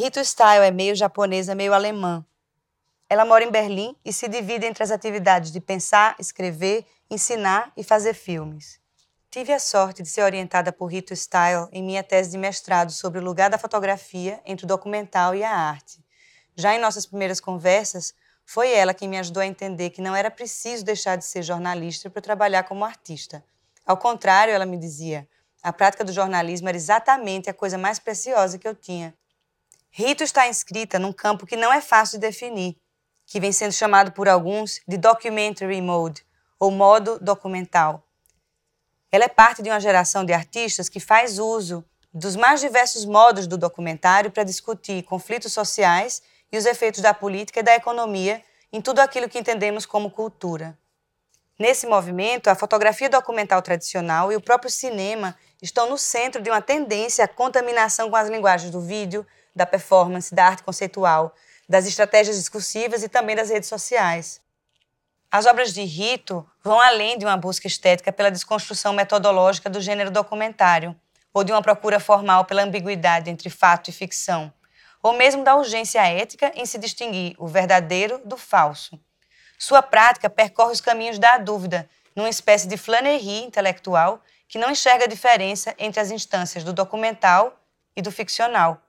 Rito Style é meio japonesa, meio alemã. Ela mora em Berlim e se divide entre as atividades de pensar, escrever, ensinar e fazer filmes. Tive a sorte de ser orientada por Rito Style em minha tese de mestrado sobre o lugar da fotografia entre o documental e a arte. Já em nossas primeiras conversas, foi ela quem me ajudou a entender que não era preciso deixar de ser jornalista para trabalhar como artista. Ao contrário, ela me dizia, a prática do jornalismo era exatamente a coisa mais preciosa que eu tinha. Rito está inscrita num campo que não é fácil de definir, que vem sendo chamado por alguns de documentary mode, ou modo documental. Ela é parte de uma geração de artistas que faz uso dos mais diversos modos do documentário para discutir conflitos sociais e os efeitos da política e da economia em tudo aquilo que entendemos como cultura. Nesse movimento, a fotografia documental tradicional e o próprio cinema estão no centro de uma tendência à contaminação com as linguagens do vídeo, da performance, da arte conceitual, das estratégias discursivas e também das redes sociais. As obras de Rito vão além de uma busca estética pela desconstrução metodológica do gênero documentário, ou de uma procura formal pela ambiguidade entre fato e ficção, ou mesmo da urgência ética em se distinguir o verdadeiro do falso. Sua prática percorre os caminhos da dúvida, numa espécie de flanerie intelectual que não enxerga a diferença entre as instâncias do documental e do ficcional,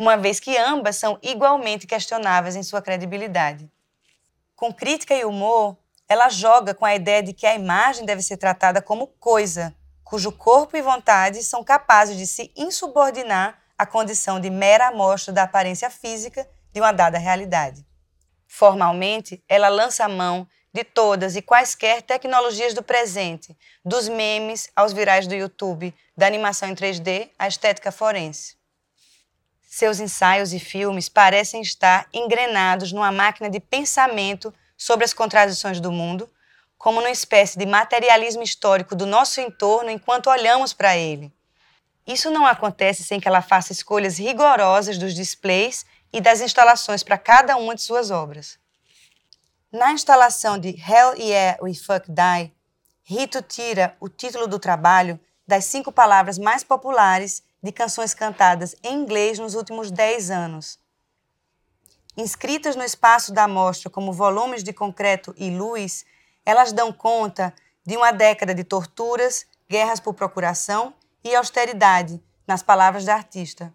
uma vez que ambas são igualmente questionáveis em sua credibilidade. Com crítica e humor, ela joga com a ideia de que a imagem deve ser tratada como coisa, cujo corpo e vontade são capazes de se insubordinar à condição de mera amostra da aparência física de uma dada realidade. Formalmente, ela lança a mão de todas e quaisquer tecnologias do presente, dos memes aos virais do YouTube, da animação em 3D à estética forense. Seus ensaios e filmes parecem estar engrenados numa máquina de pensamento sobre as contradições do mundo, como numa espécie de materialismo histórico do nosso entorno enquanto olhamos para ele. Isso não acontece sem que ela faça escolhas rigorosas dos displays e das instalações para cada uma de suas obras. Na instalação de Hell Yeah We Fuck Die, Rito tira o título do trabalho das cinco palavras mais populares de canções cantadas em inglês nos últimos dez anos. Inscritas no espaço da amostra como volumes de concreto e luz, elas dão conta de uma década de torturas, guerras por procuração e austeridade, nas palavras da artista.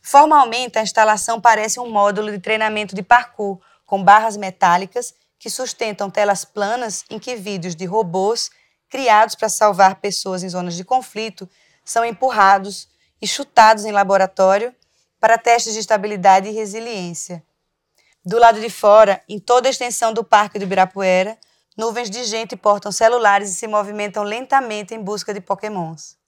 Formalmente, a instalação parece um módulo de treinamento de parkour, com barras metálicas que sustentam telas planas em que vídeos de robôs criados para salvar pessoas em zonas de conflito são empurrados e chutados em laboratório para testes de estabilidade e resiliência. Do lado de fora, em toda a extensão do Parque do Ibirapuera, nuvens de gente portam celulares e se movimentam lentamente em busca de pokémons.